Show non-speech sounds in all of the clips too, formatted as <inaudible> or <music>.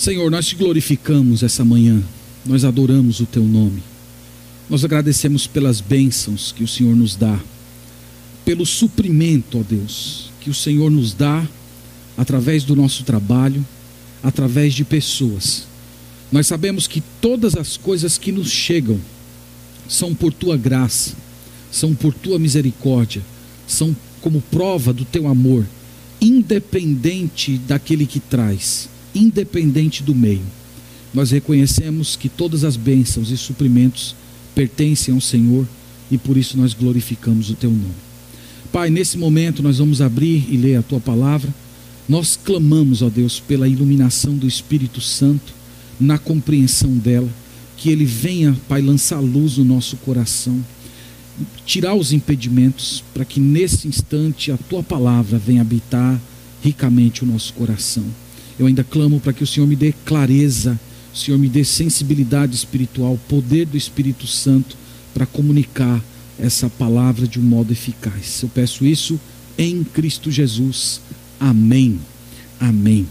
Senhor, nós te glorificamos essa manhã, nós adoramos o teu nome, nós agradecemos pelas bênçãos que o Senhor nos dá, pelo suprimento, ó Deus, que o Senhor nos dá através do nosso trabalho, através de pessoas. Nós sabemos que todas as coisas que nos chegam são por tua graça, são por tua misericórdia, são como prova do teu amor, independente daquele que traz independente do meio. Nós reconhecemos que todas as bênçãos e suprimentos pertencem ao Senhor e por isso nós glorificamos o teu nome. Pai, nesse momento nós vamos abrir e ler a tua palavra. Nós clamamos, ó Deus, pela iluminação do Espírito Santo, na compreensão dela, que ele venha, Pai, lançar luz no nosso coração, tirar os impedimentos, para que nesse instante a tua palavra venha habitar ricamente o nosso coração. Eu ainda clamo para que o Senhor me dê clareza, o Senhor me dê sensibilidade espiritual, poder do Espírito Santo para comunicar essa palavra de um modo eficaz. Eu peço isso em Cristo Jesus. Amém. Amém.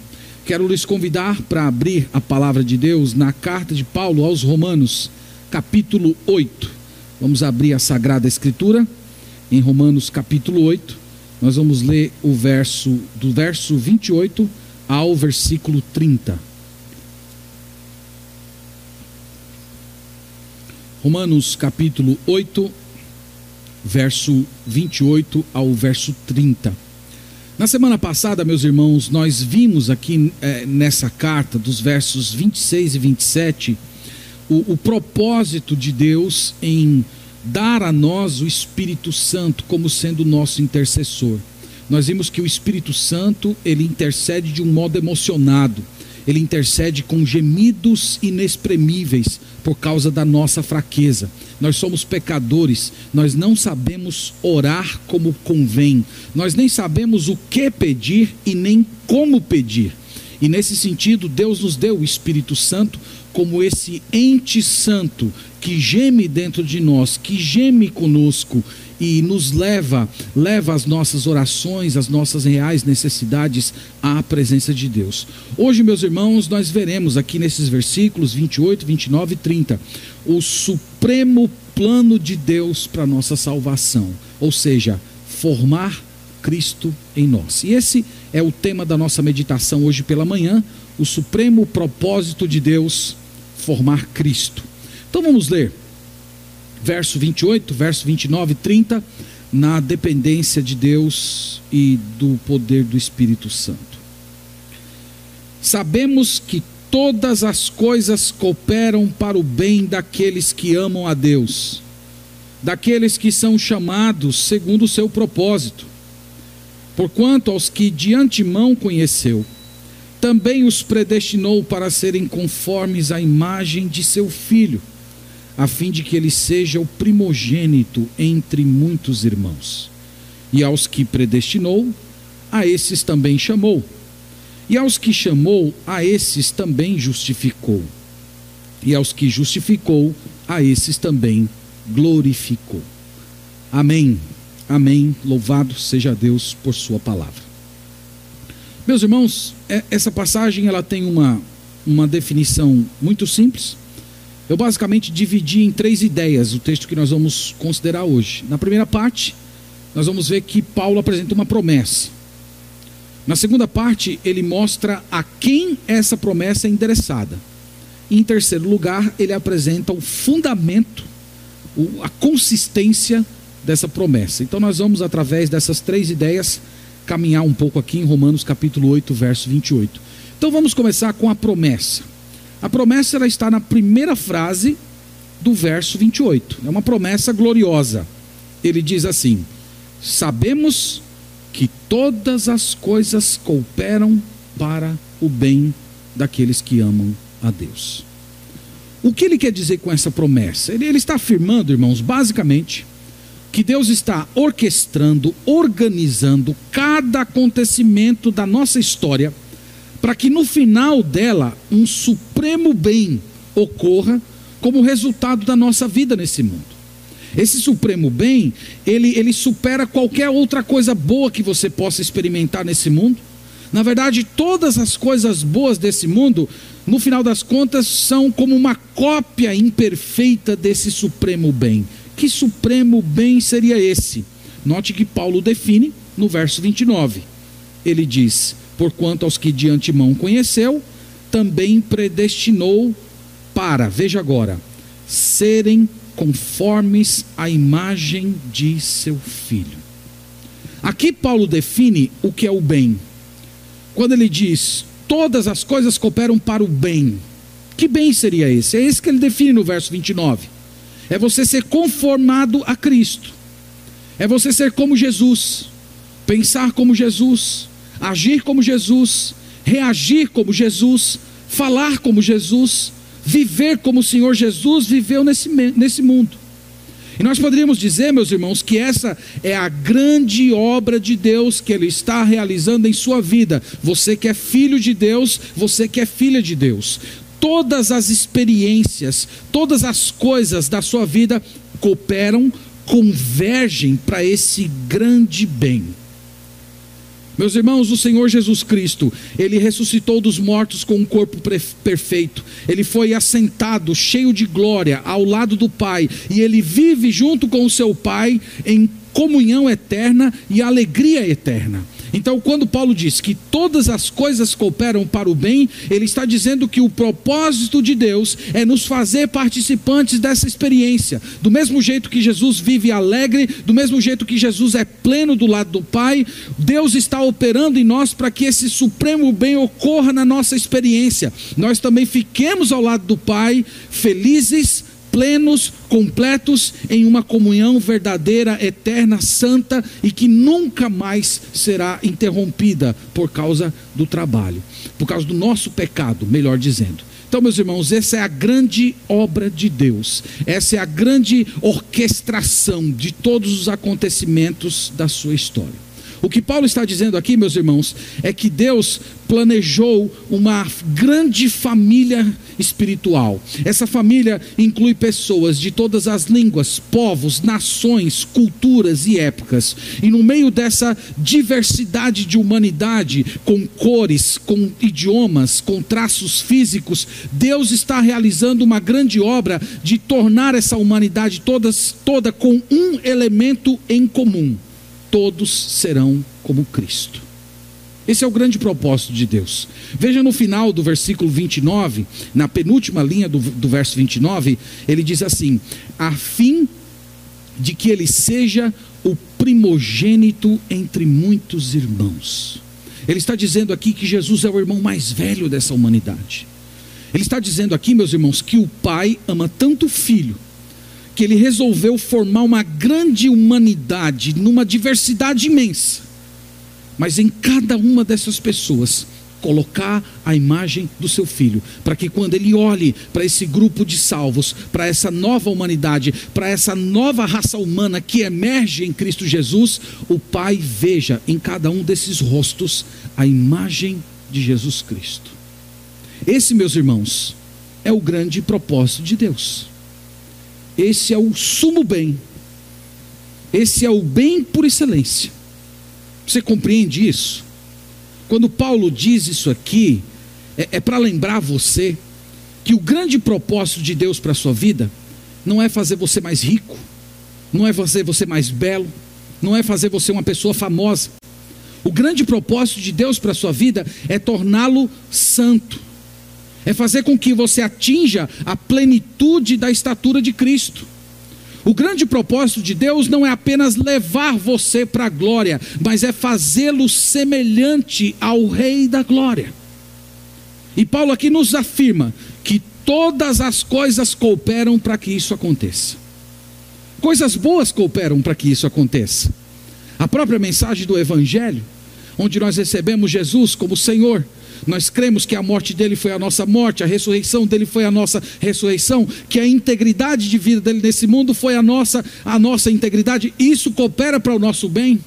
Quero lhes convidar para abrir a palavra de Deus na carta de Paulo aos Romanos, capítulo 8. Vamos abrir a Sagrada Escritura em Romanos, capítulo 8. Nós vamos ler o verso do verso 28 ao versículo 30. Romanos capítulo 8, verso 28 ao verso 30. Na semana passada, meus irmãos, nós vimos aqui é, nessa carta, dos versos 26 e 27, o, o propósito de Deus em dar a nós o Espírito Santo como sendo nosso intercessor nós vimos que o Espírito Santo, ele intercede de um modo emocionado. Ele intercede com gemidos inexprimíveis por causa da nossa fraqueza. Nós somos pecadores, nós não sabemos orar como convém, nós nem sabemos o que pedir e nem como pedir. E nesse sentido, Deus nos deu o Espírito Santo como esse ente santo que geme dentro de nós, que geme conosco e nos leva, leva as nossas orações, as nossas reais necessidades à presença de Deus. Hoje, meus irmãos, nós veremos aqui nesses versículos 28, 29 e 30 o supremo plano de Deus para nossa salvação, ou seja, formar Cristo em nós. E esse é o tema da nossa meditação hoje pela manhã, o supremo propósito de Deus formar Cristo. Então vamos ler verso 28, verso 29 e 30, na dependência de Deus e do poder do Espírito Santo. Sabemos que todas as coisas cooperam para o bem daqueles que amam a Deus, daqueles que são chamados segundo o seu propósito. Porquanto aos que de antemão conheceu, também os predestinou para serem conformes à imagem de seu filho a fim de que ele seja o primogênito entre muitos irmãos. E aos que predestinou, a esses também chamou. E aos que chamou, a esses também justificou. E aos que justificou, a esses também glorificou. Amém. Amém. Louvado seja Deus por sua palavra. Meus irmãos, é, essa passagem ela tem uma, uma definição muito simples eu basicamente dividi em três ideias o texto que nós vamos considerar hoje. Na primeira parte, nós vamos ver que Paulo apresenta uma promessa. Na segunda parte, ele mostra a quem essa promessa é endereçada. Em terceiro lugar, ele apresenta o fundamento, a consistência dessa promessa. Então nós vamos, através dessas três ideias, caminhar um pouco aqui em Romanos capítulo 8, verso 28. Então vamos começar com a promessa. A promessa ela está na primeira frase do verso 28. É uma promessa gloriosa. Ele diz assim: Sabemos que todas as coisas cooperam para o bem daqueles que amam a Deus. O que ele quer dizer com essa promessa? Ele, ele está afirmando, irmãos, basicamente, que Deus está orquestrando, organizando cada acontecimento da nossa história para que no final dela um supremo bem ocorra como resultado da nossa vida nesse mundo. Esse supremo bem, ele, ele supera qualquer outra coisa boa que você possa experimentar nesse mundo. Na verdade, todas as coisas boas desse mundo, no final das contas, são como uma cópia imperfeita desse supremo bem. Que supremo bem seria esse? Note que Paulo define no verso 29. Ele diz: Porquanto aos que de antemão conheceu, também predestinou para, veja agora, serem conformes à imagem de seu filho. Aqui Paulo define o que é o bem. Quando ele diz: Todas as coisas cooperam para o bem. Que bem seria esse? É esse que ele define no verso 29. É você ser conformado a Cristo. É você ser como Jesus, pensar como Jesus, agir como Jesus, reagir como Jesus, falar como Jesus, viver como o Senhor Jesus viveu nesse, nesse mundo. E nós poderíamos dizer, meus irmãos, que essa é a grande obra de Deus que Ele está realizando em sua vida. Você que é filho de Deus, você que é filha de Deus. Todas as experiências, todas as coisas da sua vida cooperam, convergem para esse grande bem. Meus irmãos, o Senhor Jesus Cristo, ele ressuscitou dos mortos com um corpo perfeito. Ele foi assentado, cheio de glória, ao lado do Pai, e ele vive junto com o seu Pai em comunhão eterna e alegria eterna. Então, quando Paulo diz que todas as coisas cooperam para o bem, ele está dizendo que o propósito de Deus é nos fazer participantes dessa experiência. Do mesmo jeito que Jesus vive alegre, do mesmo jeito que Jesus é pleno do lado do Pai, Deus está operando em nós para que esse supremo bem ocorra na nossa experiência. Nós também fiquemos ao lado do Pai, felizes, plenos, completos em uma comunhão verdadeira, eterna, santa e que nunca mais será interrompida por causa do trabalho, por causa do nosso pecado, melhor dizendo. Então, meus irmãos, essa é a grande obra de Deus, essa é a grande orquestração de todos os acontecimentos da sua história. O que Paulo está dizendo aqui, meus irmãos, é que Deus planejou uma grande família espiritual. Essa família inclui pessoas de todas as línguas, povos, nações, culturas e épocas. E no meio dessa diversidade de humanidade, com cores, com idiomas, com traços físicos, Deus está realizando uma grande obra de tornar essa humanidade todas, toda com um elemento em comum todos serão como Cristo. Esse é o grande propósito de Deus. Veja no final do versículo 29, na penúltima linha do, do verso 29, ele diz assim: a fim de que ele seja o primogênito entre muitos irmãos. Ele está dizendo aqui que Jesus é o irmão mais velho dessa humanidade. Ele está dizendo aqui, meus irmãos, que o Pai ama tanto o Filho que ele resolveu formar uma grande humanidade numa diversidade imensa. Mas em cada uma dessas pessoas, colocar a imagem do seu filho, para que quando ele olhe para esse grupo de salvos, para essa nova humanidade, para essa nova raça humana que emerge em Cristo Jesus, o Pai veja em cada um desses rostos a imagem de Jesus Cristo. Esse, meus irmãos, é o grande propósito de Deus. Esse é o sumo bem. Esse é o bem por excelência. Você compreende isso? Quando Paulo diz isso aqui, é, é para lembrar você que o grande propósito de Deus para a sua vida não é fazer você mais rico, não é fazer você mais belo, não é fazer você uma pessoa famosa. O grande propósito de Deus para a sua vida é torná-lo santo é fazer com que você atinja a plenitude da estatura de Cristo. O grande propósito de Deus não é apenas levar você para a glória, mas é fazê-lo semelhante ao Rei da glória. E Paulo aqui nos afirma que todas as coisas cooperam para que isso aconteça. Coisas boas cooperam para que isso aconteça. A própria mensagem do Evangelho, onde nós recebemos Jesus como Senhor, nós cremos que a morte dele foi a nossa morte, a ressurreição dele foi a nossa ressurreição, que a integridade de vida dele nesse mundo foi a nossa, a nossa integridade. Isso coopera para o nosso bem.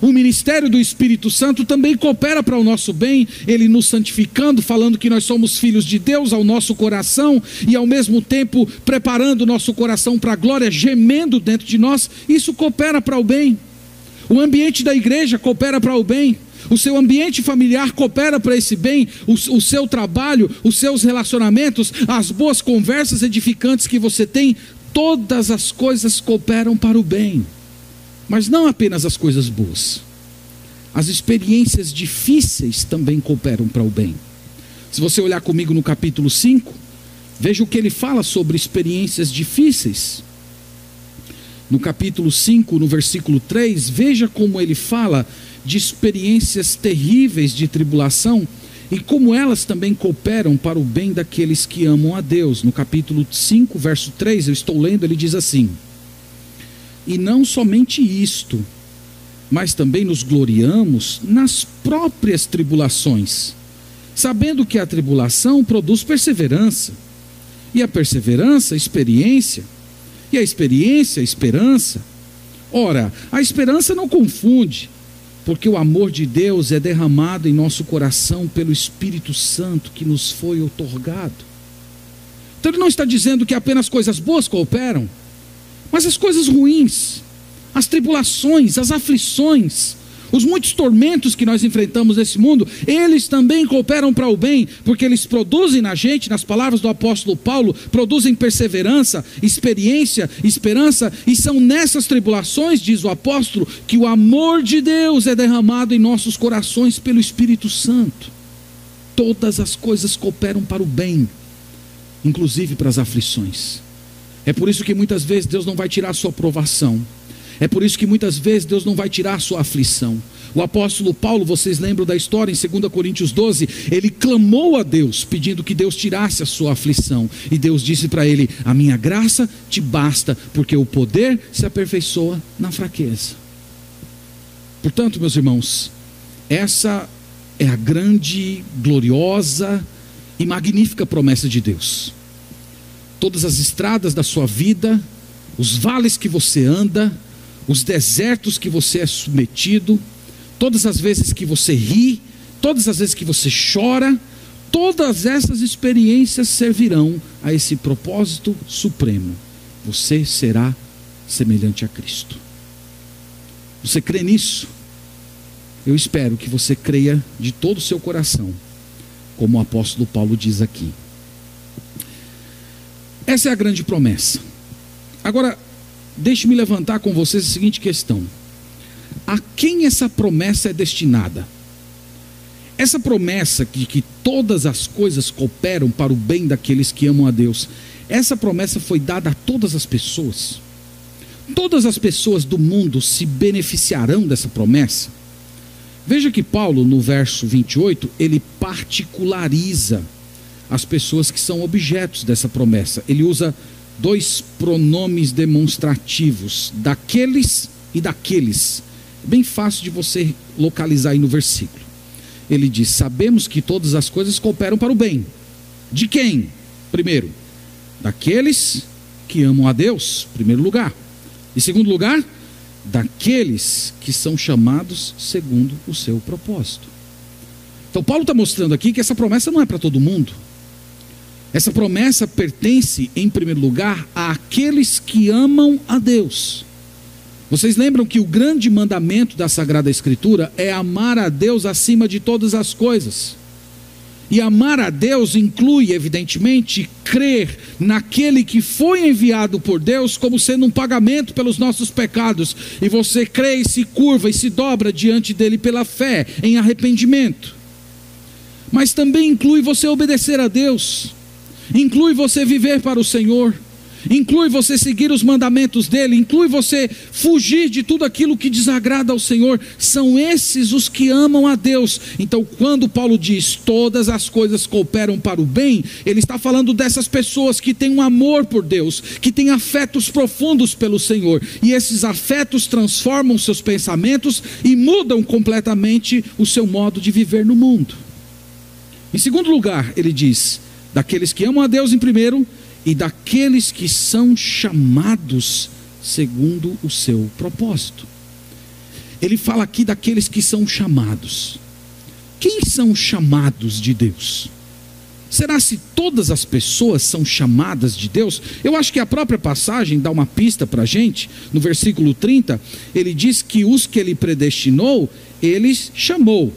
O ministério do Espírito Santo também coopera para o nosso bem, ele nos santificando, falando que nós somos filhos de Deus ao nosso coração e ao mesmo tempo preparando o nosso coração para a glória, gemendo dentro de nós. Isso coopera para o bem. O ambiente da igreja coopera para o bem. O seu ambiente familiar coopera para esse bem, o, o seu trabalho, os seus relacionamentos, as boas conversas edificantes que você tem, todas as coisas cooperam para o bem. Mas não apenas as coisas boas. As experiências difíceis também cooperam para o bem. Se você olhar comigo no capítulo 5, veja o que ele fala sobre experiências difíceis. No capítulo 5, no versículo 3, veja como ele fala de experiências terríveis de tribulação e como elas também cooperam para o bem daqueles que amam a Deus. No capítulo 5, verso 3, eu estou lendo, ele diz assim: E não somente isto, mas também nos gloriamos nas próprias tribulações, sabendo que a tribulação produz perseverança, e a perseverança, experiência, e a experiência, esperança. Ora, a esperança não confunde, porque o amor de Deus é derramado em nosso coração pelo Espírito Santo que nos foi otorgado. Então ele não está dizendo que apenas coisas boas cooperam, mas as coisas ruins, as tribulações, as aflições, os muitos tormentos que nós enfrentamos nesse mundo, eles também cooperam para o bem, porque eles produzem na gente, nas palavras do apóstolo Paulo, produzem perseverança, experiência, esperança, e são nessas tribulações, diz o apóstolo, que o amor de Deus é derramado em nossos corações pelo Espírito Santo. Todas as coisas cooperam para o bem, inclusive para as aflições. É por isso que muitas vezes Deus não vai tirar a sua aprovação é por isso que muitas vezes Deus não vai tirar a sua aflição. O apóstolo Paulo, vocês lembram da história em 2 Coríntios 12? Ele clamou a Deus, pedindo que Deus tirasse a sua aflição. E Deus disse para ele: A minha graça te basta, porque o poder se aperfeiçoa na fraqueza. Portanto, meus irmãos, essa é a grande, gloriosa e magnífica promessa de Deus. Todas as estradas da sua vida, os vales que você anda, os desertos que você é submetido, todas as vezes que você ri, todas as vezes que você chora, todas essas experiências servirão a esse propósito supremo. Você será semelhante a Cristo. Você crê nisso? Eu espero que você creia de todo o seu coração, como o apóstolo Paulo diz aqui. Essa é a grande promessa. Agora, Deixe-me levantar com vocês a seguinte questão: a quem essa promessa é destinada? Essa promessa de que todas as coisas cooperam para o bem daqueles que amam a Deus, essa promessa foi dada a todas as pessoas. Todas as pessoas do mundo se beneficiarão dessa promessa. Veja que Paulo, no verso 28, ele particulariza as pessoas que são objetos dessa promessa. Ele usa dois pronomes demonstrativos, daqueles e daqueles. Bem fácil de você localizar aí no versículo. Ele diz: Sabemos que todas as coisas cooperam para o bem. De quem? Primeiro, daqueles que amam a Deus, primeiro lugar. Em segundo lugar, daqueles que são chamados segundo o seu propósito. Então, Paulo está mostrando aqui que essa promessa não é para todo mundo. Essa promessa pertence, em primeiro lugar, àqueles que amam a Deus. Vocês lembram que o grande mandamento da Sagrada Escritura é amar a Deus acima de todas as coisas. E amar a Deus inclui, evidentemente, crer naquele que foi enviado por Deus como sendo um pagamento pelos nossos pecados. E você crê e se curva e se dobra diante dele pela fé, em arrependimento. Mas também inclui você obedecer a Deus inclui você viver para o Senhor, inclui você seguir os mandamentos dele, inclui você fugir de tudo aquilo que desagrada ao Senhor. São esses os que amam a Deus. Então, quando Paulo diz todas as coisas cooperam para o bem, ele está falando dessas pessoas que têm um amor por Deus, que têm afetos profundos pelo Senhor, e esses afetos transformam seus pensamentos e mudam completamente o seu modo de viver no mundo. Em segundo lugar, ele diz: daqueles que amam a Deus em primeiro e daqueles que são chamados segundo o seu propósito. Ele fala aqui daqueles que são chamados. Quem são chamados de Deus? Será se todas as pessoas são chamadas de Deus? Eu acho que a própria passagem dá uma pista para a gente. No versículo 30, ele diz que os que ele predestinou, ele chamou.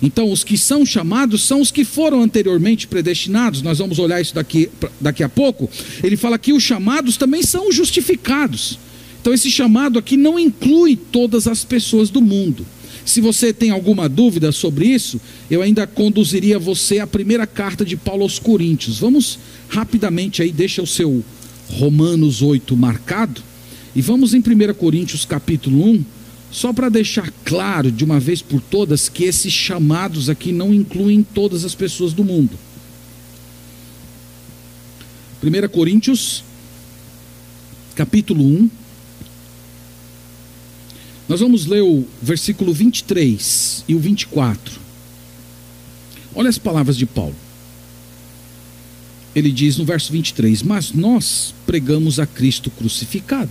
Então, os que são chamados são os que foram anteriormente predestinados. Nós vamos olhar isso daqui, daqui a pouco. Ele fala que os chamados também são os justificados. Então, esse chamado aqui não inclui todas as pessoas do mundo. Se você tem alguma dúvida sobre isso, eu ainda conduziria você à primeira carta de Paulo aos Coríntios. Vamos rapidamente aí, deixa o seu Romanos 8 marcado. E vamos em 1 Coríntios capítulo 1, só para deixar claro de uma vez por todas que esses chamados aqui não incluem todas as pessoas do mundo. 1 Coríntios capítulo 1, nós vamos ler o versículo 23 e o 24. Olha as palavras de Paulo. Ele diz no verso 23: Mas nós pregamos a Cristo crucificado,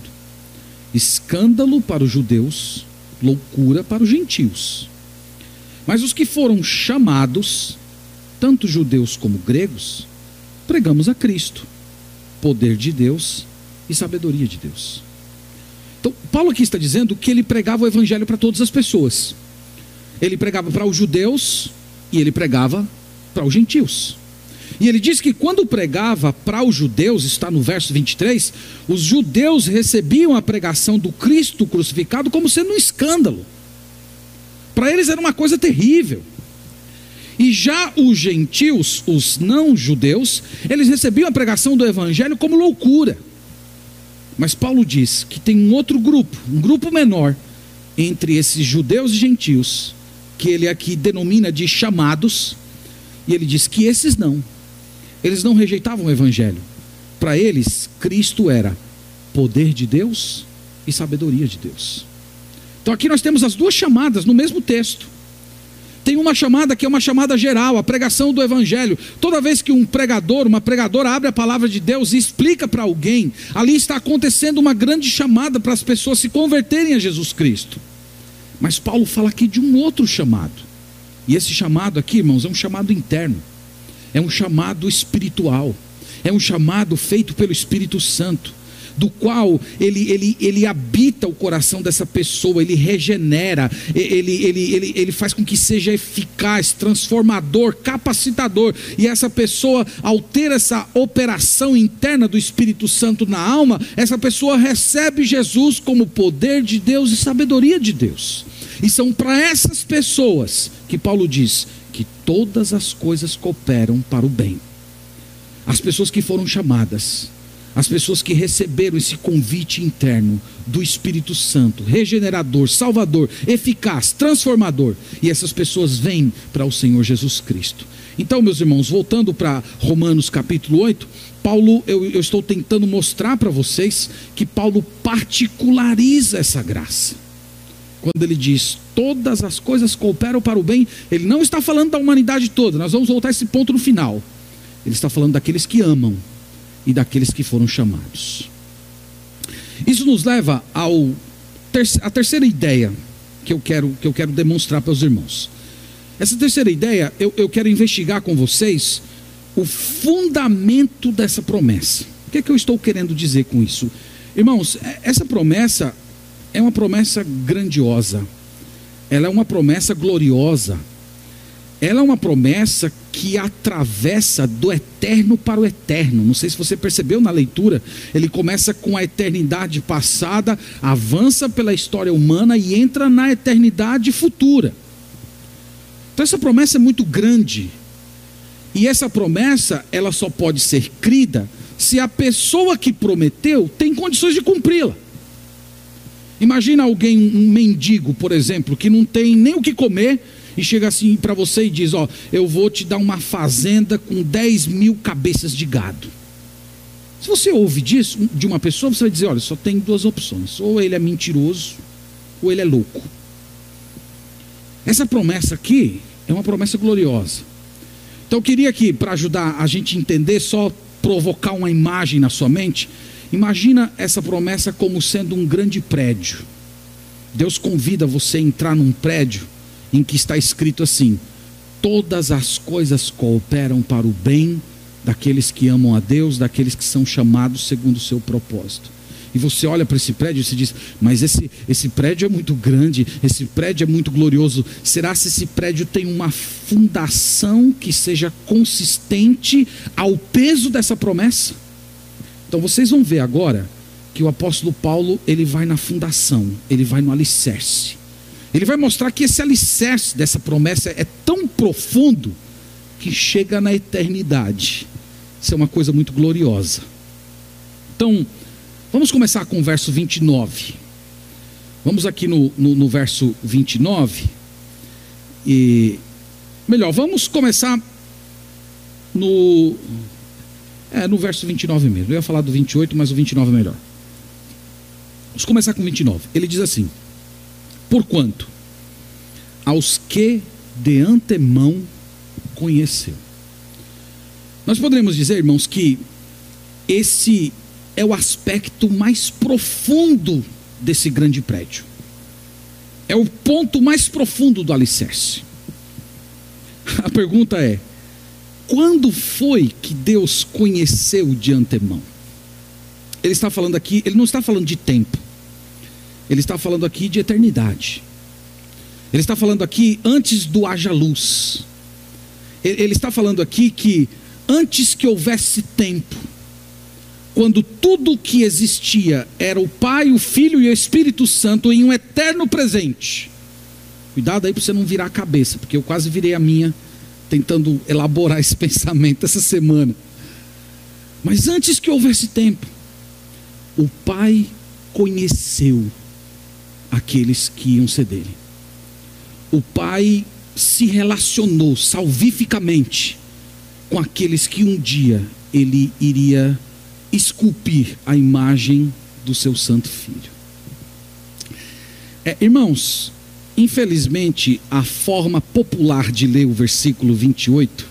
escândalo para os judeus, loucura para os gentios. Mas os que foram chamados, tanto judeus como gregos, pregamos a Cristo, poder de Deus e sabedoria de Deus. Então, Paulo aqui está dizendo que ele pregava o evangelho para todas as pessoas. Ele pregava para os judeus e ele pregava para os gentios. E ele diz que quando pregava para os judeus, está no verso 23, os judeus recebiam a pregação do Cristo crucificado como sendo um escândalo. Para eles era uma coisa terrível. E já os gentios, os não judeus, eles recebiam a pregação do evangelho como loucura. Mas Paulo diz que tem um outro grupo, um grupo menor, entre esses judeus e gentios, que ele aqui denomina de chamados, e ele diz que esses não, eles não rejeitavam o evangelho. Para eles, Cristo era poder de Deus e sabedoria de Deus. Então aqui nós temos as duas chamadas no mesmo texto. Tem uma chamada que é uma chamada geral, a pregação do Evangelho. Toda vez que um pregador, uma pregadora abre a palavra de Deus e explica para alguém, ali está acontecendo uma grande chamada para as pessoas se converterem a Jesus Cristo. Mas Paulo fala aqui de um outro chamado. E esse chamado aqui, irmãos, é um chamado interno, é um chamado espiritual, é um chamado feito pelo Espírito Santo do qual ele, ele, ele habita o coração dessa pessoa, ele regenera, ele, ele, ele, ele faz com que seja eficaz, transformador, capacitador. E essa pessoa, ao ter essa operação interna do Espírito Santo na alma, essa pessoa recebe Jesus como poder de Deus e sabedoria de Deus. E são para essas pessoas que Paulo diz que todas as coisas cooperam para o bem. As pessoas que foram chamadas as pessoas que receberam esse convite interno do Espírito Santo, regenerador, salvador, eficaz, transformador, e essas pessoas vêm para o Senhor Jesus Cristo. Então, meus irmãos, voltando para Romanos capítulo 8, Paulo, eu, eu estou tentando mostrar para vocês que Paulo particulariza essa graça. Quando ele diz todas as coisas cooperam para o bem, ele não está falando da humanidade toda, nós vamos voltar a esse ponto no final. Ele está falando daqueles que amam e daqueles que foram chamados. Isso nos leva a terceira ideia que eu quero, que eu quero demonstrar para os irmãos. Essa terceira ideia, eu, eu quero investigar com vocês o fundamento dessa promessa. O que é que eu estou querendo dizer com isso? Irmãos, é, essa promessa é uma promessa grandiosa, ela é uma promessa gloriosa, ela é uma promessa que atravessa do eterno para o eterno. Não sei se você percebeu na leitura, ele começa com a eternidade passada, avança pela história humana e entra na eternidade futura. Então essa promessa é muito grande. E essa promessa, ela só pode ser crida se a pessoa que prometeu tem condições de cumpri-la. Imagina alguém, um mendigo, por exemplo, que não tem nem o que comer, e chega assim para você e diz: Ó, eu vou te dar uma fazenda com 10 mil cabeças de gado. Se você ouve disso de uma pessoa, você vai dizer: olha, só tem duas opções. Ou ele é mentiroso, ou ele é louco. Essa promessa aqui é uma promessa gloriosa. Então eu queria que, para ajudar a gente a entender, só provocar uma imagem na sua mente. Imagina essa promessa como sendo um grande prédio. Deus convida você a entrar num prédio em que está escrito assim: todas as coisas cooperam para o bem daqueles que amam a Deus, daqueles que são chamados segundo o seu propósito. E você olha para esse prédio e se diz: Mas esse, esse prédio é muito grande, esse prédio é muito glorioso. Será se esse prédio tem uma fundação que seja consistente ao peso dessa promessa? Então vocês vão ver agora que o apóstolo Paulo ele vai na fundação, ele vai no alicerce. Ele vai mostrar que esse alicerce dessa promessa é tão profundo que chega na eternidade. Isso é uma coisa muito gloriosa. Então, vamos começar com o verso 29. Vamos aqui no, no, no verso 29. E, melhor, vamos começar no. É, no verso 29 mesmo. Eu ia falar do 28, mas o 29 é melhor. Vamos começar com 29. Ele diz assim: Porquanto aos que de antemão conheceu. Nós poderíamos dizer, irmãos, que esse é o aspecto mais profundo desse grande prédio. É o ponto mais profundo do alicerce. <laughs> A pergunta é: quando foi que Deus conheceu de antemão? Ele está falando aqui, ele não está falando de tempo. Ele está falando aqui de eternidade. Ele está falando aqui antes do haja luz. Ele está falando aqui que antes que houvesse tempo, quando tudo que existia era o Pai, o Filho e o Espírito Santo em um eterno presente. Cuidado aí para você não virar a cabeça, porque eu quase virei a minha tentando elaborar esse <laughs> pensamento essa semana. Mas antes que houvesse tempo, o Pai conheceu aqueles que iam ser dele. O Pai se relacionou salvificamente com aqueles que um dia ele iria esculpir a imagem do seu santo filho. É, irmãos, infelizmente, a forma popular de ler o versículo 28,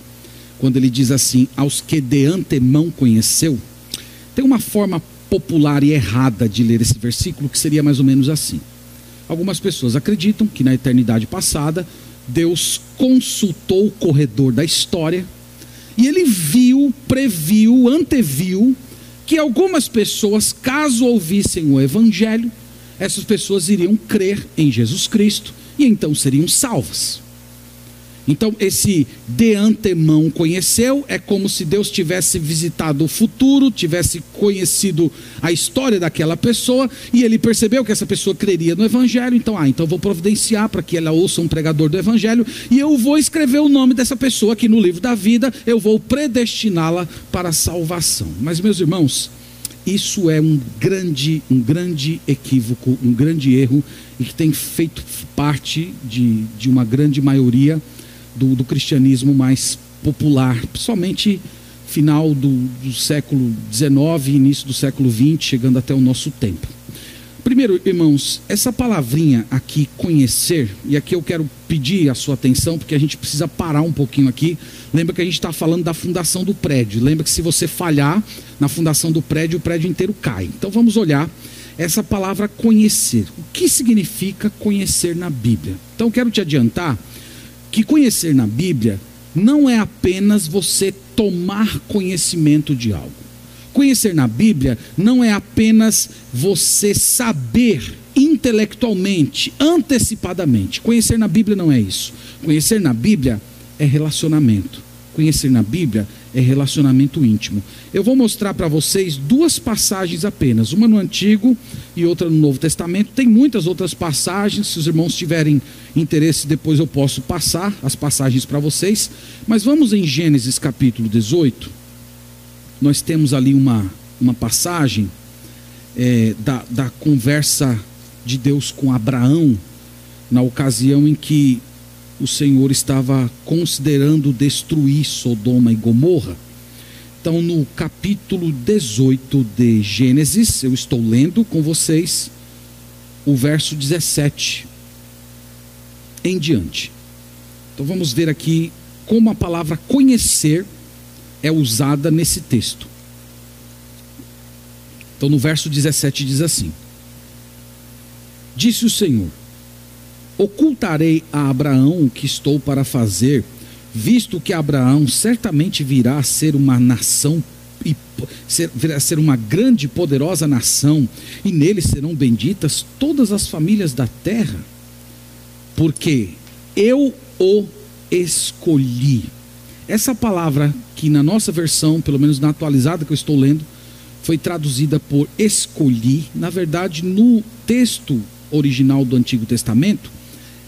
quando ele diz assim: aos que de antemão conheceu, tem uma forma popular e errada de ler esse versículo que seria mais ou menos assim. Algumas pessoas acreditam que na eternidade passada Deus consultou o corredor da história e ele viu, previu, anteviu que algumas pessoas, caso ouvissem o evangelho, essas pessoas iriam crer em Jesus Cristo e então seriam salvas. Então, esse de antemão conheceu é como se Deus tivesse visitado o futuro, tivesse conhecido a história daquela pessoa e ele percebeu que essa pessoa creria no Evangelho. Então, ah, então eu vou providenciar para que ela ouça um pregador do Evangelho e eu vou escrever o nome dessa pessoa aqui no livro da vida, eu vou predestiná-la para a salvação. Mas, meus irmãos, isso é um grande, um grande equívoco, um grande erro e que tem feito parte de, de uma grande maioria do, do cristianismo mais popular, principalmente final do, do século XIX, início do século XX, chegando até o nosso tempo. Primeiro, irmãos, essa palavrinha aqui, conhecer, e aqui eu quero pedir a sua atenção, porque a gente precisa parar um pouquinho aqui. Lembra que a gente está falando da fundação do prédio. Lembra que se você falhar na fundação do prédio, o prédio inteiro cai. Então vamos olhar essa palavra conhecer. O que significa conhecer na Bíblia? Então quero te adiantar que conhecer na Bíblia não é apenas você tomar conhecimento de algo. Conhecer na Bíblia não é apenas você saber intelectualmente, antecipadamente. Conhecer na Bíblia não é isso. Conhecer na Bíblia é relacionamento. Conhecer na Bíblia é relacionamento íntimo. Eu vou mostrar para vocês duas passagens apenas, uma no Antigo e outra no Novo Testamento. Tem muitas outras passagens, se os irmãos tiverem interesse, depois eu posso passar as passagens para vocês. Mas vamos em Gênesis capítulo 18. Nós temos ali uma, uma passagem é, da, da conversa de Deus com Abraão, na ocasião em que o Senhor estava considerando destruir Sodoma e Gomorra. Então, no capítulo 18 de Gênesis, eu estou lendo com vocês o verso 17 em diante. Então, vamos ver aqui como a palavra conhecer é usada nesse texto. Então, no verso 17 diz assim: Disse o Senhor: Ocultarei a Abraão o que estou para fazer visto que Abraão certamente virá a ser uma nação e ser, virá a ser uma grande e poderosa nação, e nele serão benditas todas as famílias da terra, porque eu o escolhi. Essa palavra que na nossa versão, pelo menos na atualizada que eu estou lendo, foi traduzida por escolhi, na verdade, no texto original do Antigo Testamento,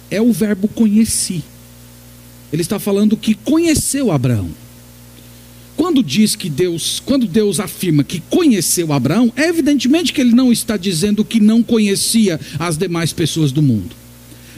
é o verbo conheci. Ele está falando que conheceu Abraão. Quando diz que Deus, quando Deus afirma que conheceu Abraão, é evidentemente que ele não está dizendo que não conhecia as demais pessoas do mundo.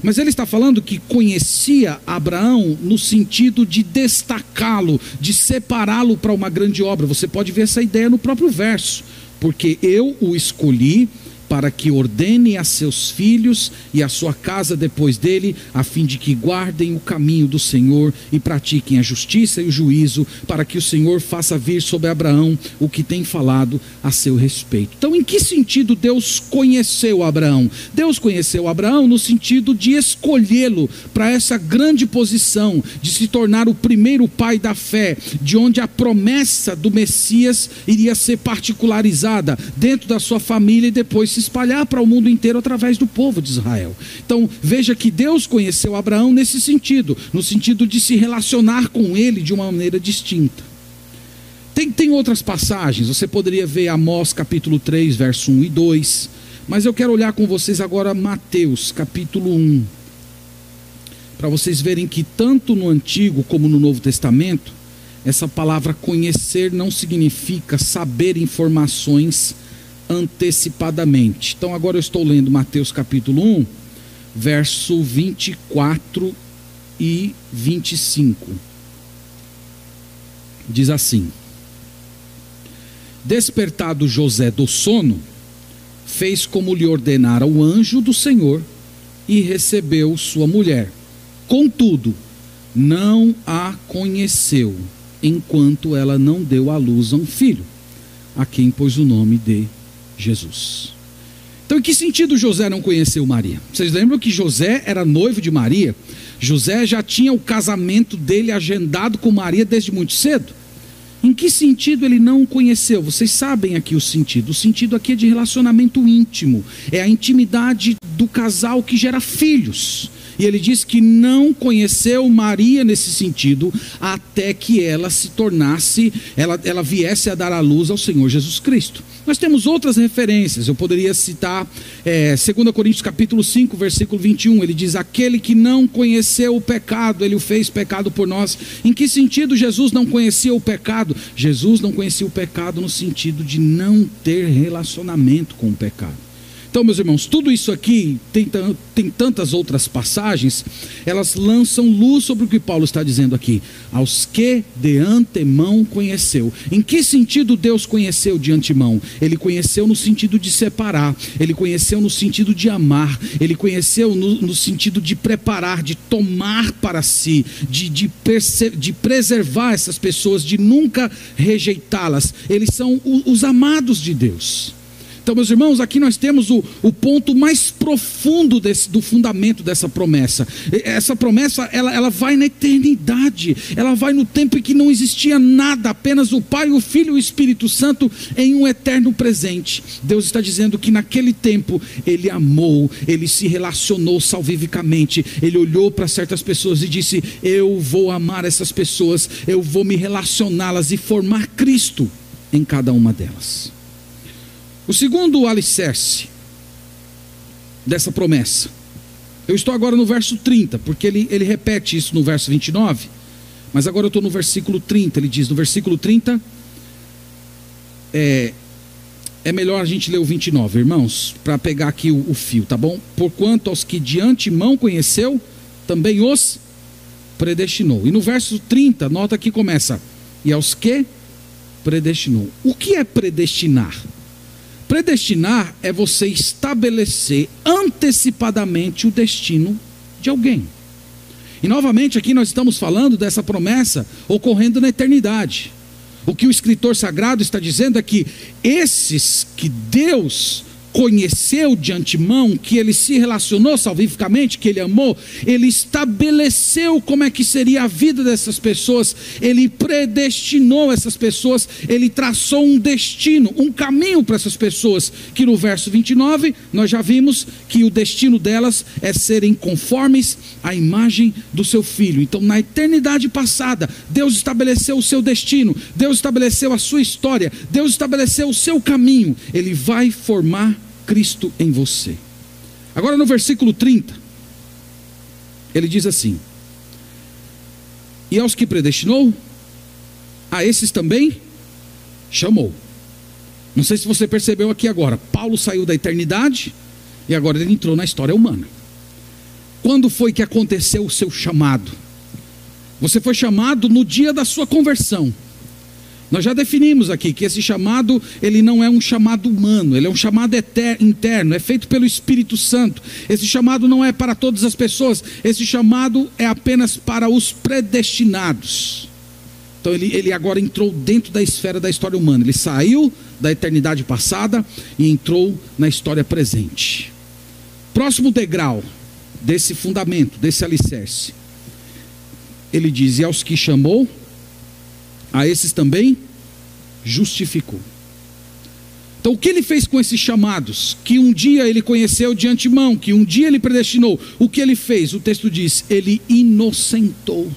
Mas ele está falando que conhecia Abraão no sentido de destacá-lo, de separá-lo para uma grande obra. Você pode ver essa ideia no próprio verso. Porque eu o escolhi para que ordene a seus filhos e a sua casa depois dele, a fim de que guardem o caminho do Senhor e pratiquem a justiça e o juízo, para que o Senhor faça vir sobre Abraão o que tem falado a seu respeito. Então, em que sentido Deus conheceu Abraão? Deus conheceu Abraão no sentido de escolhê-lo para essa grande posição, de se tornar o primeiro pai da fé, de onde a promessa do Messias iria ser particularizada dentro da sua família e depois se espalhar para o mundo inteiro através do povo de Israel. Então, veja que Deus conheceu Abraão nesse sentido, no sentido de se relacionar com ele de uma maneira distinta. Tem, tem outras passagens, você poderia ver Amós capítulo 3, verso 1 e 2, mas eu quero olhar com vocês agora Mateus capítulo 1, para vocês verem que tanto no Antigo como no Novo Testamento, essa palavra conhecer não significa saber informações antecipadamente. Então agora eu estou lendo Mateus capítulo 1, verso 24 e 25. Diz assim: Despertado José do sono, fez como lhe ordenara o anjo do Senhor e recebeu sua mulher. Contudo, não a conheceu, enquanto ela não deu à luz a um filho, a quem pôs o nome de Jesus. Então, em que sentido José não conheceu Maria? Vocês lembram que José era noivo de Maria? José já tinha o casamento dele agendado com Maria desde muito cedo. Em que sentido ele não conheceu? Vocês sabem aqui o sentido. O sentido aqui é de relacionamento íntimo. É a intimidade do casal que gera filhos. E ele diz que não conheceu Maria nesse sentido, até que ela se tornasse, ela, ela viesse a dar a luz ao Senhor Jesus Cristo. Nós temos outras referências, eu poderia citar é, 2 Coríntios capítulo 5, versículo 21, ele diz, aquele que não conheceu o pecado, ele o fez pecado por nós. Em que sentido Jesus não conhecia o pecado? Jesus não conhecia o pecado no sentido de não ter relacionamento com o pecado. Então, meus irmãos, tudo isso aqui tem, tem tantas outras passagens, elas lançam luz sobre o que Paulo está dizendo aqui. Aos que de antemão conheceu. Em que sentido Deus conheceu de antemão? Ele conheceu no sentido de separar, ele conheceu no sentido de amar, ele conheceu no, no sentido de preparar, de tomar para si, de, de, de preservar essas pessoas, de nunca rejeitá-las. Eles são os amados de Deus. Então, meus irmãos, aqui nós temos o, o ponto mais profundo desse, do fundamento dessa promessa. Essa promessa, ela, ela vai na eternidade, ela vai no tempo em que não existia nada, apenas o Pai, o Filho e o Espírito Santo em um eterno presente. Deus está dizendo que naquele tempo Ele amou, Ele se relacionou salvivicamente, Ele olhou para certas pessoas e disse: Eu vou amar essas pessoas, eu vou me relacioná-las e formar Cristo em cada uma delas. O segundo alicerce dessa promessa, eu estou agora no verso 30, porque ele, ele repete isso no verso 29, mas agora eu estou no versículo 30. Ele diz: no versículo 30, é, é melhor a gente ler o 29, irmãos, para pegar aqui o, o, fio, tá bom? Porquanto aos que de antemão conheceu, também os predestinou. E no verso 30, nota que começa: e aos que predestinou. O que é predestinar? Predestinar é você estabelecer antecipadamente o destino de alguém. E novamente aqui nós estamos falando dessa promessa ocorrendo na eternidade. O que o escritor sagrado está dizendo é que esses que Deus conheceu de antemão, que ele se relacionou salvificamente, que ele amou, ele estabeleceu como é que seria a vida dessas pessoas, ele predestinou essas pessoas, ele traçou um destino, um caminho para essas pessoas, que no verso 29 nós já vimos que o destino delas é serem conformes à imagem do seu filho. Então, na eternidade passada, Deus estabeleceu o seu destino, Deus estabeleceu a sua história, Deus estabeleceu o seu caminho, ele vai formar Cristo em você. Agora no versículo 30, ele diz assim: E aos que predestinou, a esses também chamou. Não sei se você percebeu aqui agora, Paulo saiu da eternidade e agora ele entrou na história humana. Quando foi que aconteceu o seu chamado? Você foi chamado no dia da sua conversão. Nós já definimos aqui que esse chamado, ele não é um chamado humano, ele é um chamado interno, é feito pelo Espírito Santo. Esse chamado não é para todas as pessoas, esse chamado é apenas para os predestinados. Então ele, ele agora entrou dentro da esfera da história humana, ele saiu da eternidade passada e entrou na história presente. Próximo degrau desse fundamento, desse alicerce, ele diz: E aos que chamou, a esses também justificou. Então, o que ele fez com esses chamados? Que um dia ele conheceu de antemão, que um dia ele predestinou. O que ele fez? O texto diz: ele inocentou.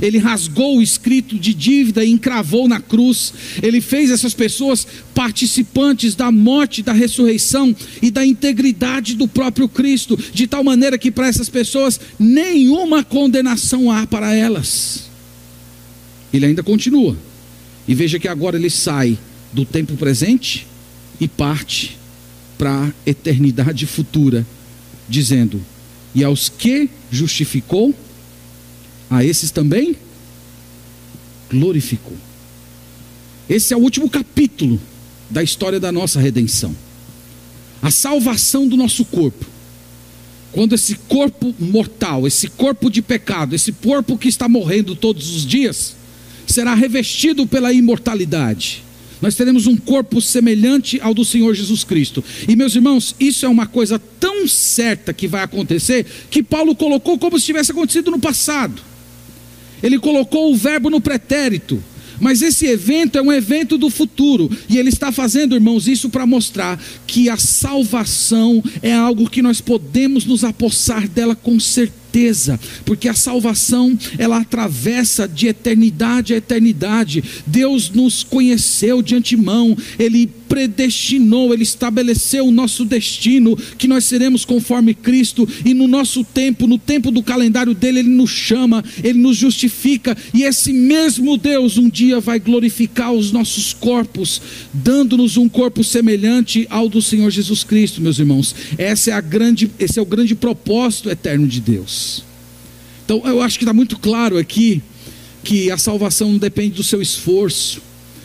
Ele rasgou o escrito de dívida e encravou na cruz. Ele fez essas pessoas participantes da morte, da ressurreição e da integridade do próprio Cristo, de tal maneira que para essas pessoas nenhuma condenação há para elas. Ele ainda continua. E veja que agora ele sai do tempo presente e parte para a eternidade futura, dizendo: E aos que justificou, a esses também glorificou. Esse é o último capítulo da história da nossa redenção. A salvação do nosso corpo. Quando esse corpo mortal, esse corpo de pecado, esse corpo que está morrendo todos os dias, será revestido pela imortalidade. Nós teremos um corpo semelhante ao do Senhor Jesus Cristo. E meus irmãos, isso é uma coisa tão certa que vai acontecer que Paulo colocou como se tivesse acontecido no passado. Ele colocou o verbo no pretérito. Mas esse evento é um evento do futuro, e ele está fazendo, irmãos, isso para mostrar que a salvação é algo que nós podemos nos apossar dela com certeza certeza, porque a salvação ela atravessa de eternidade a eternidade. Deus nos conheceu de antemão, ele predestinou, ele estabeleceu o nosso destino, que nós seremos conforme Cristo, e no nosso tempo, no tempo do calendário dele, ele nos chama, ele nos justifica, e esse mesmo Deus um dia vai glorificar os nossos corpos, dando-nos um corpo semelhante ao do Senhor Jesus Cristo, meus irmãos. Essa é a grande, esse é o grande propósito eterno de Deus. Então eu acho que está muito claro aqui que a salvação não depende do seu esforço,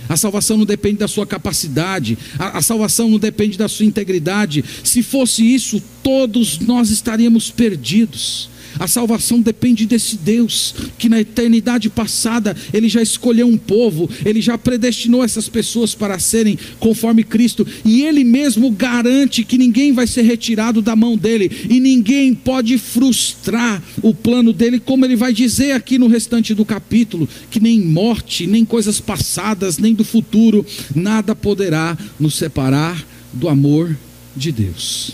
a salvação não depende da sua capacidade, a, a, salvação não depende da sua integridade. Se fosse isso, todos nós estaríamos perdidos. A salvação depende desse Deus, que na eternidade passada ele já escolheu um povo, ele já predestinou essas pessoas para serem conforme Cristo, e ele mesmo garante que ninguém vai ser retirado da mão dele, e ninguém pode frustrar o plano dele, como ele vai dizer aqui no restante do capítulo, que nem morte, nem coisas passadas, nem do futuro, nada poderá nos separar do amor de Deus.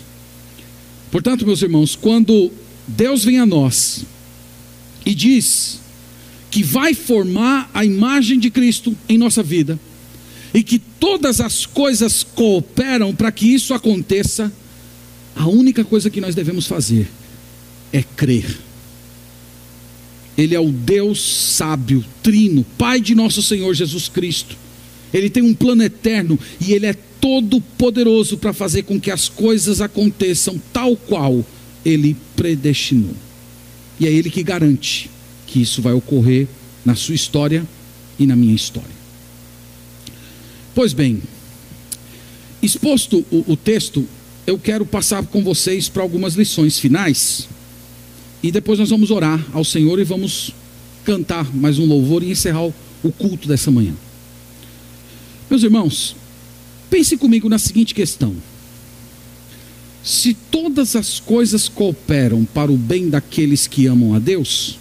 Portanto, meus irmãos, quando Deus vem a nós e diz que vai formar a imagem de Cristo em nossa vida e que todas as coisas cooperam para que isso aconteça, a única coisa que nós devemos fazer é crer. Ele é o Deus sábio, trino, Pai de nosso Senhor Jesus Cristo. Ele tem um plano eterno e ele é todo poderoso para fazer com que as coisas aconteçam tal qual ele predestinou. E é ele que garante que isso vai ocorrer na sua história e na minha história. Pois bem, exposto o, o texto, eu quero passar com vocês para algumas lições finais. E depois nós vamos orar ao Senhor e vamos cantar mais um louvor e encerrar o culto dessa manhã. Meus irmãos, pense comigo na seguinte questão: Se todas as coisas cooperam para o bem daqueles que amam a Deus,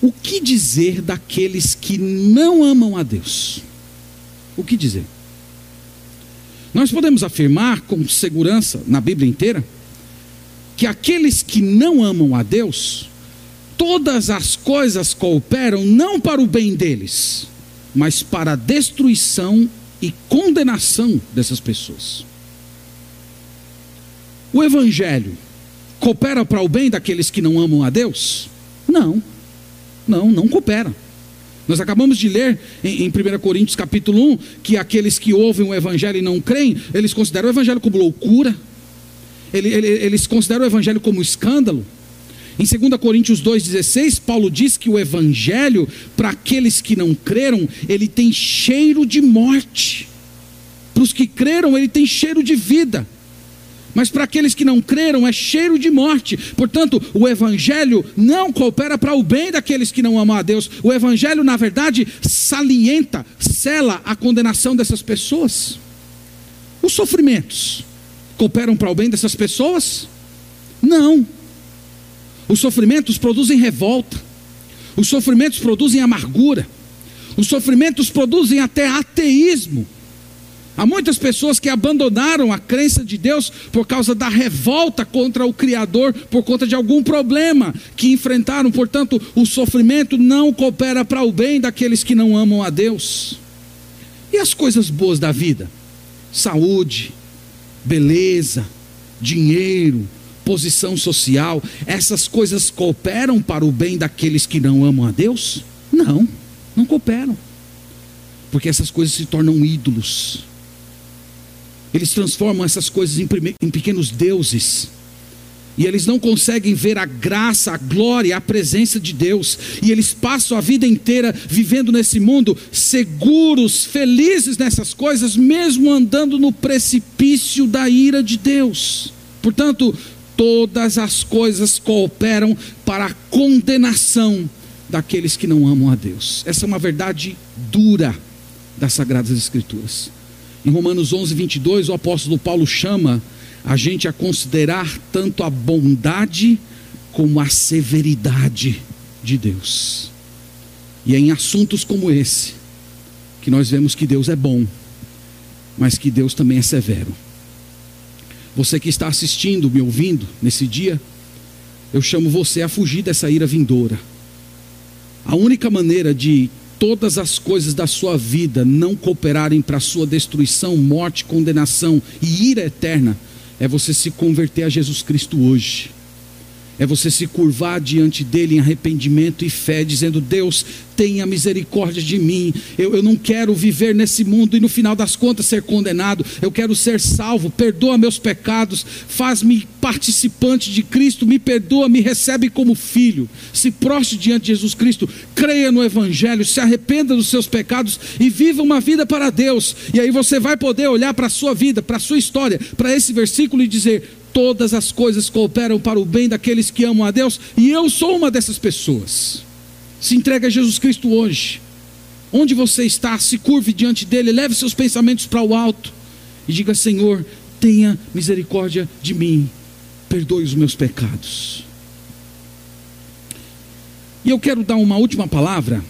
o que dizer daqueles que não amam a Deus? O que dizer? Nós podemos afirmar com segurança na Bíblia inteira que aqueles que não amam a Deus, todas as coisas cooperam não para o bem deles, mas para a destruição e condenação dessas pessoas. O Evangelho coopera para o bem daqueles que não amam a Deus? Não, não, não coopera. Nós acabamos de ler em, em 1 Coríntios capítulo 1 que aqueles que ouvem o Evangelho e não creem, eles consideram o Evangelho como loucura, eles consideram o Evangelho como escândalo. Em 2 Coríntios 2,16, Paulo diz que o Evangelho, para aqueles que não creram, ele tem cheiro de morte. Para os que creram, ele tem cheiro de vida mas para aqueles que não creram é cheiro de morte. Portanto, o Evangelho não coopera para o bem daqueles que não amam a Deus. O Evangelho, na verdade, salienta, sela a condenação dessas pessoas. Os sofrimentos cooperam para o bem dessas pessoas? Não. Os sofrimentos produzem revolta, os sofrimentos produzem amargura, os sofrimentos produzem até ateísmo. Há muitas pessoas que abandonaram a crença de Deus por causa da revolta contra o Criador, por conta de algum problema que enfrentaram. Portanto, o sofrimento não coopera para o bem daqueles que não amam a Deus. E as coisas boas da vida? Saúde, beleza, dinheiro, posição social, essas coisas cooperam para o bem daqueles que não amam a Deus? Não, não cooperam. Porque essas coisas se tornam ídolos eles transformam essas coisas em, em pequenos deuses. E eles não conseguem ver a graça, a glória, a presença de Deus. E eles passam a vida inteira vivendo nesse mundo, seguros, felizes nessas coisas, mesmo andando no precipício da ira de Deus. Portanto, todas as coisas cooperam para a condenação daqueles que não amam a Deus. Essa é uma verdade dura das Sagradas Escrituras. Em Romanos 11, 22, o apóstolo Paulo chama a gente a considerar tanto a bondade como a severidade de Deus. E é em assuntos como esse que nós vemos que Deus é bom, mas que Deus também é severo. Você que está assistindo, me ouvindo nesse dia, eu chamo você a fugir dessa ira vindoura. A única maneira de todas as coisas da sua vida não cooperarem para a sua destruição, morte, condenação e ira eterna, é você se converter a Jesus Cristo hoje é você se curvar diante dele em arrependimento e fé, dizendo: Deus, tenha misericórdia de mim. Eu, eu não quero viver nesse mundo e no final das contas ser condenado. Eu quero ser salvo. Perdoa meus pecados, faz-me participante de Cristo, me perdoa, me recebe como filho. Se proste diante de Jesus Cristo, creia no Evangelho, se arrependa dos seus pecados e viva uma vida para Deus. E aí você vai poder olhar para a sua vida, para a sua história, para esse versículo e dizer: todas as coisas cooperam para o bem daqueles que amam a Deus, e eu sou uma dessas pessoas. Se entregue a Jesus Cristo hoje. Onde você está, se curve diante dele, leve seus pensamentos para o alto e diga: Senhor, tenha misericórdia de mim, perdoe os meus pecados. E eu quero dar uma última palavra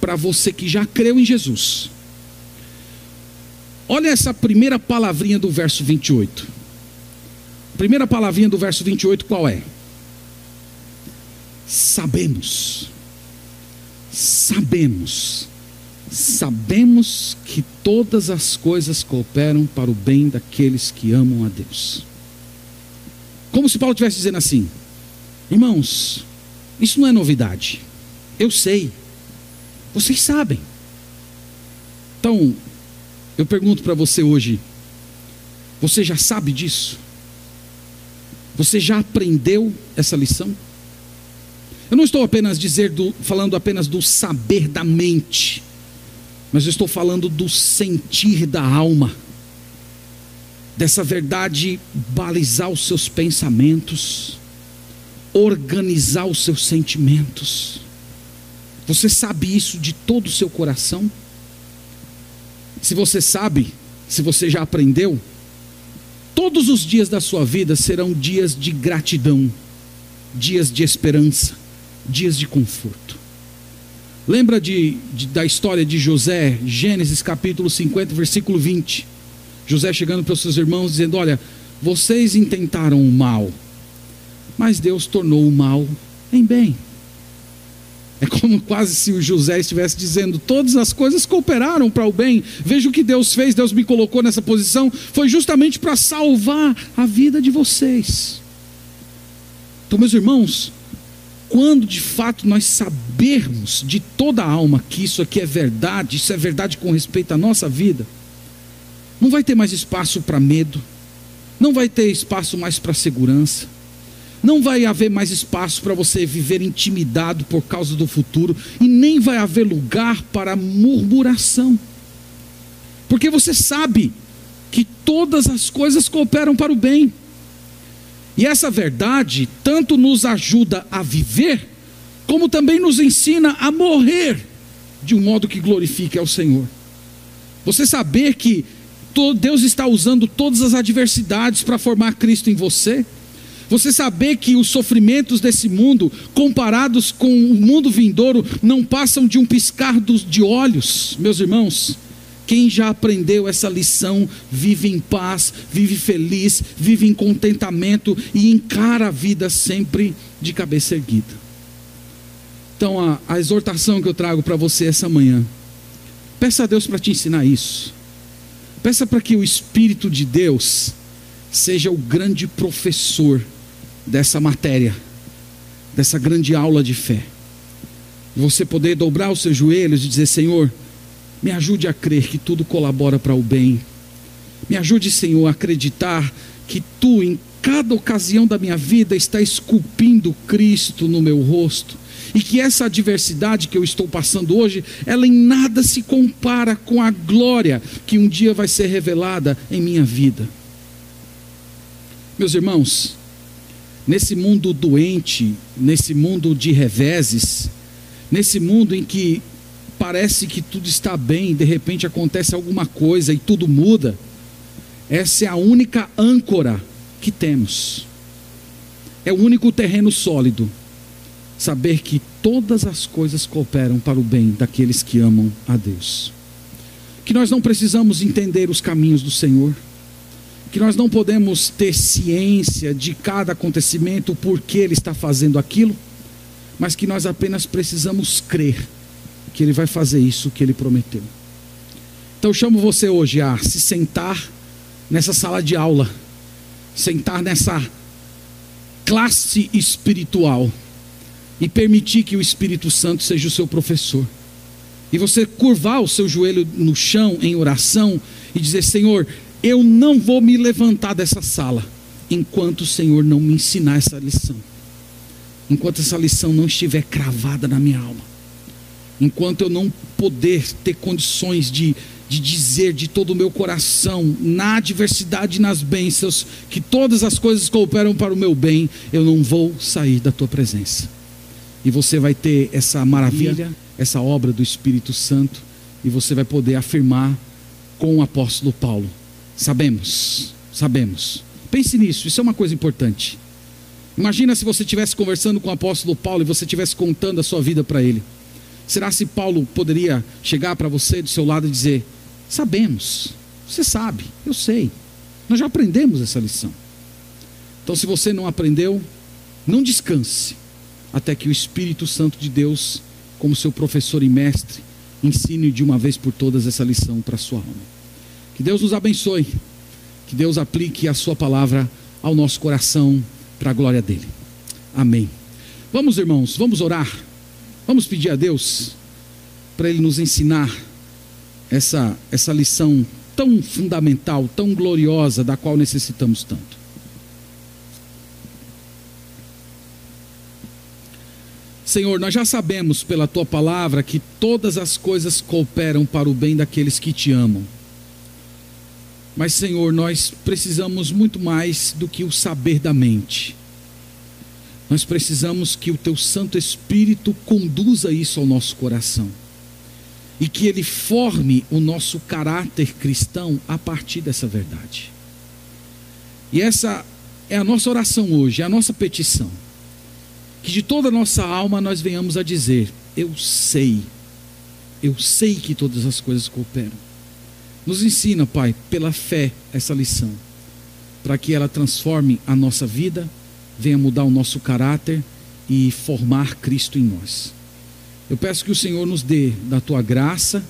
para você que já creu em Jesus. Olha essa primeira palavrinha do verso 28. Primeira palavrinha do verso 28 qual é? Sabemos. Sabemos. Sabemos que todas as coisas cooperam para o bem daqueles que amam a Deus. Como se Paulo estivesse dizendo assim: Irmãos, isso não é novidade. Eu sei. Vocês sabem. Então, eu pergunto para você hoje: você já sabe disso? Você já aprendeu essa lição? Eu não estou apenas dizer do, falando apenas do saber da mente, mas eu estou falando do sentir da alma, dessa verdade balizar os seus pensamentos, organizar os seus sentimentos. Você sabe isso de todo o seu coração? Se você sabe, se você já aprendeu, todos os dias da sua vida serão dias de gratidão, dias de esperança, dias de conforto. Lembra de, de, da história de José, Gênesis capítulo 50, versículo 20. José chegando para os seus irmãos dizendo: Olha, vocês intentaram o mal, mas Deus tornou o mal em bem. É como quase se o José estivesse dizendo: todas as coisas cooperaram para o bem. Veja o que Deus fez, Deus me colocou nessa posição, foi justamente para salvar a vida de vocês. Então, meus irmãos, quando de fato nós sabermos de toda a alma que isso aqui é verdade, isso é verdade com respeito à nossa vida, não vai ter mais espaço para medo, não vai ter espaço mais para segurança, não vai haver mais espaço para você viver intimidado por causa do futuro, e nem vai haver lugar para murmuração, porque você sabe que todas as coisas cooperam para o bem. E essa verdade tanto nos ajuda a viver, como também nos ensina a morrer de um modo que glorifique ao Senhor. Você saber que Deus está usando todas as adversidades para formar Cristo em você. Você saber que os sofrimentos desse mundo, comparados com o mundo vindouro, não passam de um piscar de olhos, meus irmãos. Quem já aprendeu essa lição vive em paz, vive feliz, vive em contentamento e encara a vida sempre de cabeça erguida. Então, a, a exortação que eu trago para você essa manhã, peça a Deus para te ensinar isso. Peça para que o Espírito de Deus seja o grande professor dessa matéria, dessa grande aula de fé. Você poder dobrar os seus joelhos e dizer: Senhor, me ajude a crer que tudo colabora para o bem. Me ajude, Senhor, a acreditar que tu, em cada ocasião da minha vida, está esculpindo Cristo no meu rosto. E que essa adversidade que eu estou passando hoje, ela em nada se compara com a glória que um dia vai ser revelada em minha vida. Meus irmãos, nesse mundo doente, nesse mundo de reveses, nesse mundo em que parece que tudo está bem, de repente acontece alguma coisa e tudo muda. Essa é a única âncora que temos. É o único terreno sólido. Saber que todas as coisas cooperam para o bem daqueles que amam a Deus. Que nós não precisamos entender os caminhos do Senhor. Que nós não podemos ter ciência de cada acontecimento, o porquê Ele está fazendo aquilo, mas que nós apenas precisamos crer que Ele vai fazer isso que Ele prometeu. Então eu chamo você hoje a se sentar nessa sala de aula, sentar nessa classe espiritual e permitir que o Espírito Santo seja o seu professor. E você curvar o seu joelho no chão em oração e dizer: Senhor, eu não vou me levantar dessa sala enquanto o Senhor não me ensinar essa lição. Enquanto essa lição não estiver cravada na minha alma enquanto eu não poder ter condições de, de dizer de todo o meu coração, na adversidade e nas bênçãos, que todas as coisas cooperam para o meu bem, eu não vou sair da tua presença. E você vai ter essa maravilha, essa obra do Espírito Santo, e você vai poder afirmar com o apóstolo Paulo: sabemos, sabemos. Pense nisso, isso é uma coisa importante. Imagina se você estivesse conversando com o apóstolo Paulo e você estivesse contando a sua vida para ele. Será se Paulo poderia chegar para você do seu lado e dizer: Sabemos, você sabe, eu sei, nós já aprendemos essa lição. Então, se você não aprendeu, não descanse até que o Espírito Santo de Deus, como seu professor e mestre, ensine de uma vez por todas essa lição para sua alma. Que Deus nos abençoe, que Deus aplique a sua palavra ao nosso coração para a glória dele. Amém. Vamos, irmãos, vamos orar. Vamos pedir a Deus para Ele nos ensinar essa, essa lição tão fundamental, tão gloriosa, da qual necessitamos tanto. Senhor, nós já sabemos pela tua palavra que todas as coisas cooperam para o bem daqueles que te amam. Mas, Senhor, nós precisamos muito mais do que o saber da mente. Nós precisamos que o teu Santo Espírito conduza isso ao nosso coração e que ele forme o nosso caráter cristão a partir dessa verdade. E essa é a nossa oração hoje, é a nossa petição. Que de toda a nossa alma nós venhamos a dizer: Eu sei, eu sei que todas as coisas cooperam. Nos ensina, Pai, pela fé, essa lição, para que ela transforme a nossa vida, venha mudar o nosso caráter e formar Cristo em nós. Eu peço que o Senhor nos dê da tua graça,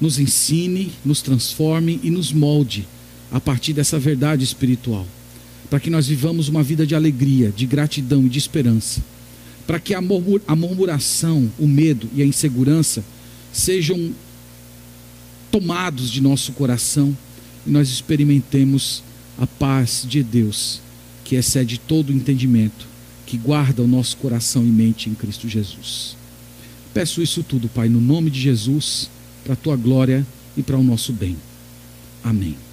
nos ensine, nos transforme e nos molde a partir dessa verdade espiritual, para que nós vivamos uma vida de alegria, de gratidão e de esperança, para que a murmuração, o medo e a insegurança sejam tomados de nosso coração e nós experimentemos a paz de Deus, que excede todo o entendimento, que guarda o nosso coração e mente em Cristo Jesus. Peço isso tudo, Pai, no nome de Jesus, para a tua glória e para o nosso bem. Amém.